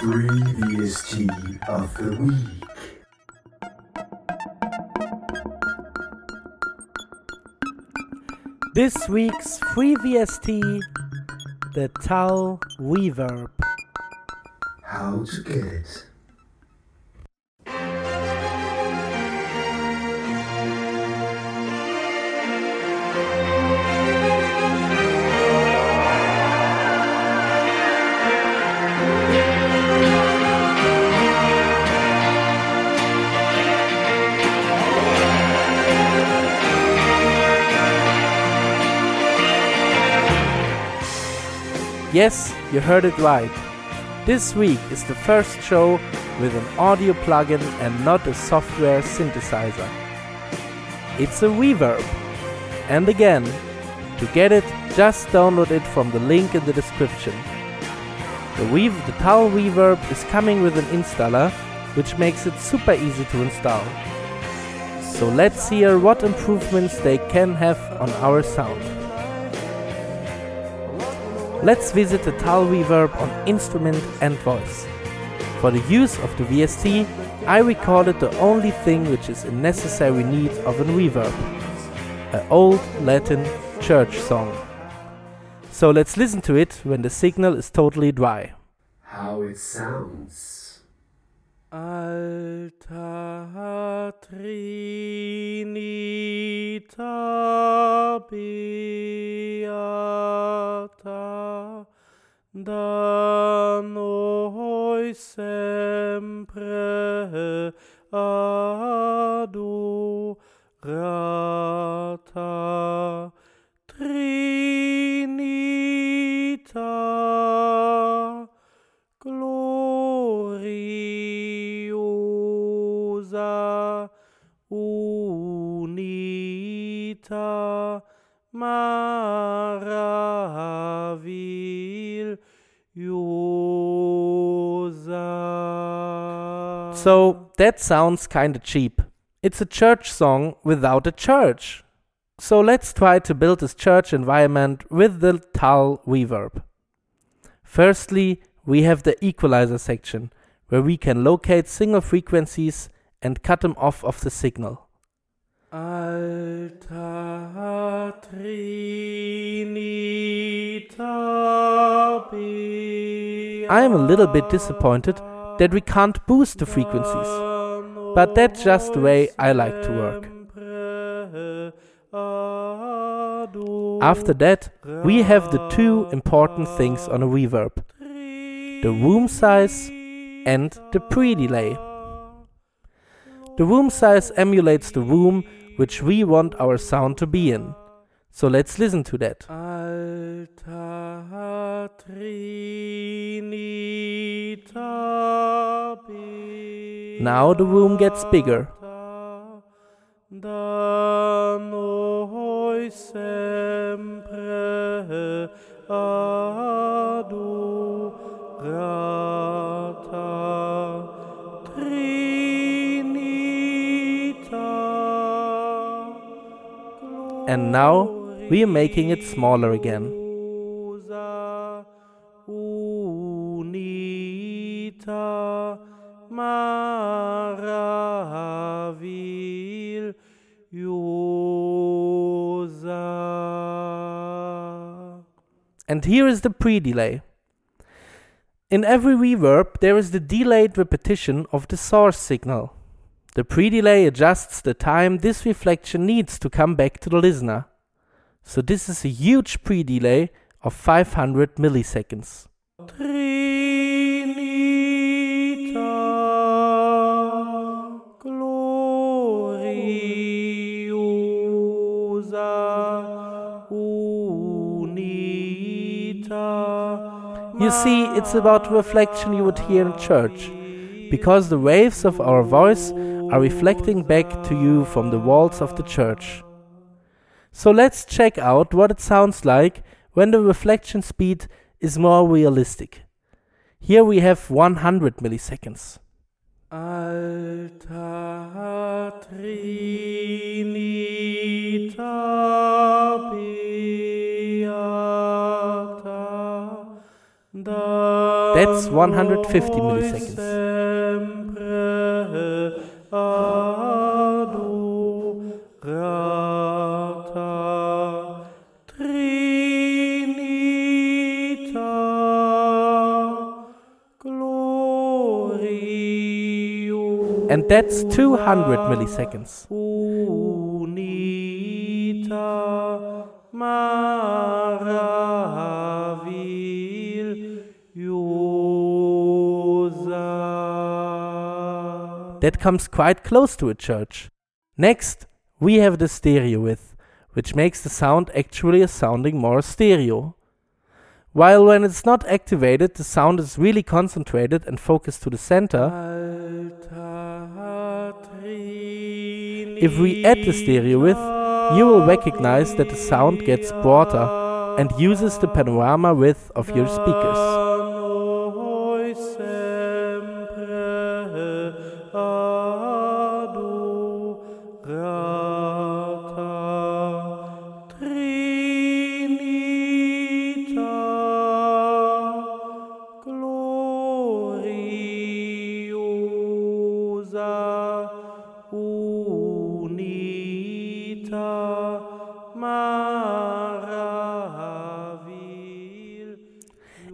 Previous of the week. This week's free VST, the Tal reverb. How to get it. Yes, you heard it right. This week is the first show with an audio plugin and not a software synthesizer. It's a reverb. And again, to get it, just download it from the link in the description. The, Rev- the Tal Reverb is coming with an installer, which makes it super easy to install. So let's hear what improvements they can have on our sound. Let's visit the Tal Reverb on instrument and voice. For the use of the VST, I recorded the only thing which is a necessary need of a reverb. An old Latin church song. So let's listen to it when the signal is totally dry. How it sounds. Alta Trinita Beata da noi sempre adorata So that sounds kinda cheap. It's a church song without a church. So let's try to build this church environment with the Tal reverb. Firstly, we have the equalizer section, where we can locate single frequencies and cut them off of the signal. Alta Trinita I am a little bit disappointed that we can't boost the frequencies, but that's just the way I like to work. After that, we have the two important things on a reverb the room size and the pre delay. The room size emulates the room which we want our sound to be in. So let's listen to that. Alta Trinita Now the room gets bigger. Da noi sempre adorata Trinita And now we are making it smaller again. gloriosa Unita maravillosa. And here is the pre delay. In every reverb, there is the delayed repetition of the source signal. The pre delay adjusts the time this reflection needs to come back to the listener. So, this is a huge pre delay of 500 milliseconds. Trinita gloriosa unita. You see, it's about reflection you would hear in church, because the waves of our voice are reflecting back to you from the walls of the church. So let's check out what it sounds like when the reflection speed is more realistic. Here we have 100 milliseconds. Alta Trinita Beata That's 150 milliseconds. That's 200 milliseconds. That comes quite close to a church. Next, we have the stereo width, which makes the sound actually sounding more stereo. While when it's not activated, the sound is really concentrated and focused to the center. If we add the stereo width, you will recognize that the sound gets broader and uses the panorama width of your speakers.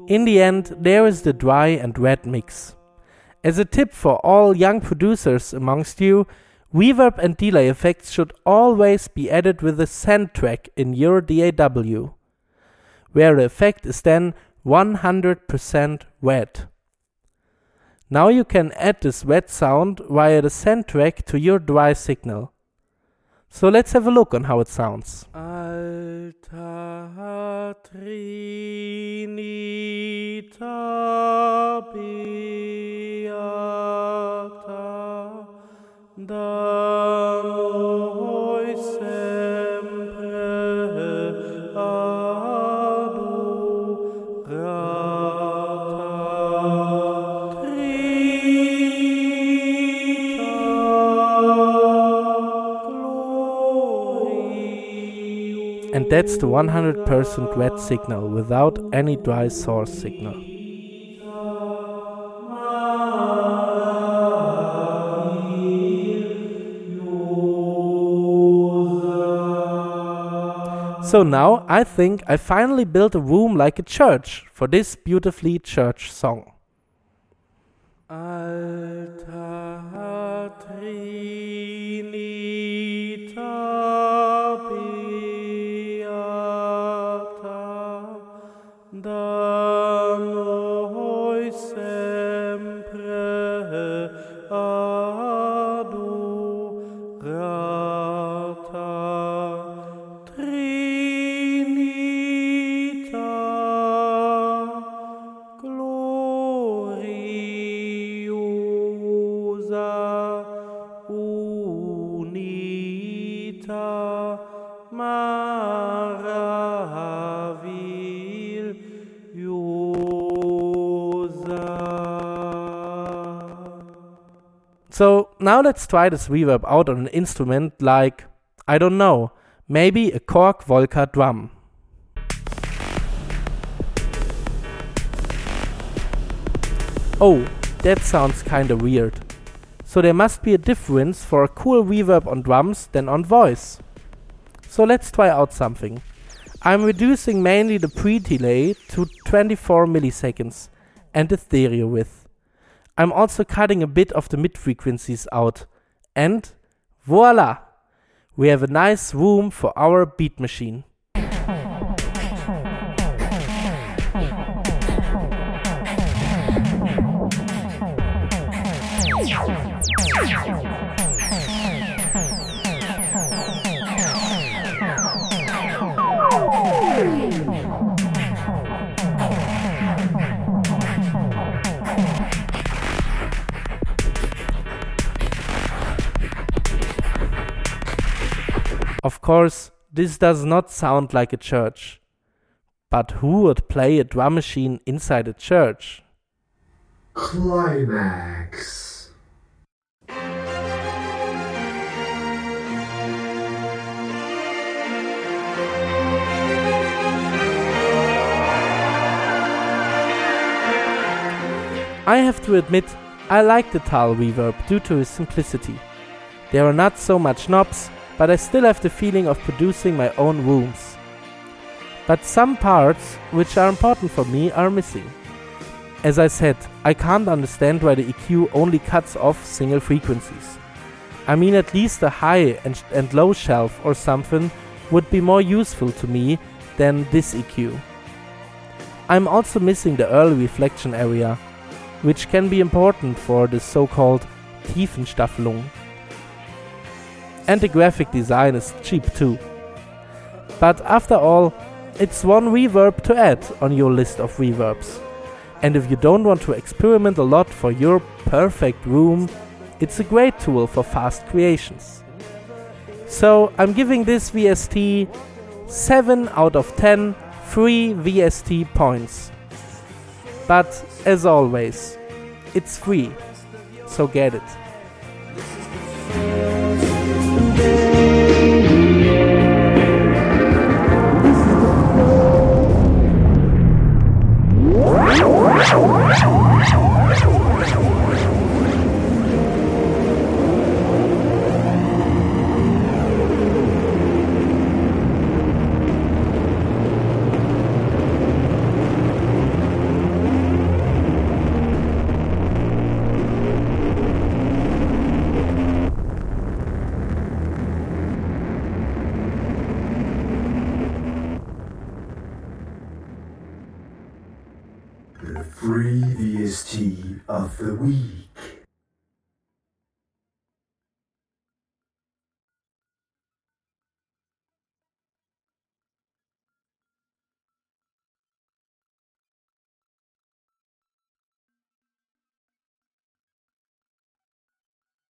In the end, there is the dry and wet mix. As a tip for all young producers amongst you, reverb and delay effects should always be added with a send track in your DAW, where the effect is then 100% wet. Now you can add this wet sound via the send track to your dry signal. So let's have a look on how it sounds. And that's the 100% wet signal without any dry source signal. So now I think I finally built a room like a church for this beautifully church song. So now let's try this reverb out on an instrument like, I don't know, maybe a Korg Volca drum. Oh, that sounds kinda weird. So there must be a difference for a cool reverb on drums than on voice. So let's try out something. I'm reducing mainly the pre-delay to 24 milliseconds and the stereo width. I'm also cutting a bit of the mid frequencies out. And voila! We have a nice room for our beat machine. Course, this does not sound like a church. But who would play a drum machine inside a church? Climax. I have to admit, I like the Tal reverb due to its simplicity. There are not so much knobs, but I still have the feeling of producing my own rooms. But some parts, which are important for me, are missing. As I said, I can't understand why the EQ only cuts off single frequencies. I mean, at least a high and, and low shelf or something would be more useful to me than this EQ. I'm also missing the early reflection area, which can be important for the so-called Tiefenstaffelung. And the graphic design is cheap too. But after all, it's one reverb to add on your list of reverbs. And if you don't want to experiment a lot for your perfect room, it's a great tool for fast creations. So I'm giving this VST 7 out of 10 free VST points. But as always, it's free, so get it. The free VST of the week.